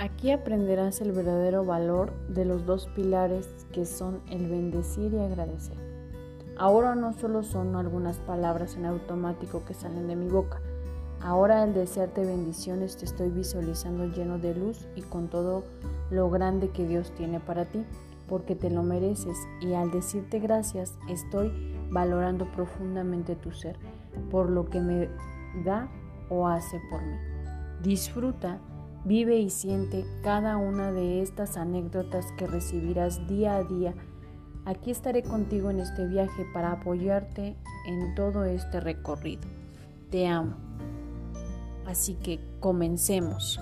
Aquí aprenderás el verdadero valor de los dos pilares que son el bendecir y agradecer. Ahora no solo son algunas palabras en automático que salen de mi boca, ahora al desearte bendiciones te estoy visualizando lleno de luz y con todo lo grande que Dios tiene para ti, porque te lo mereces y al decirte gracias estoy valorando profundamente tu ser por lo que me da o hace por mí. Disfruta Vive y siente cada una de estas anécdotas que recibirás día a día. Aquí estaré contigo en este viaje para apoyarte en todo este recorrido. Te amo. Así que comencemos.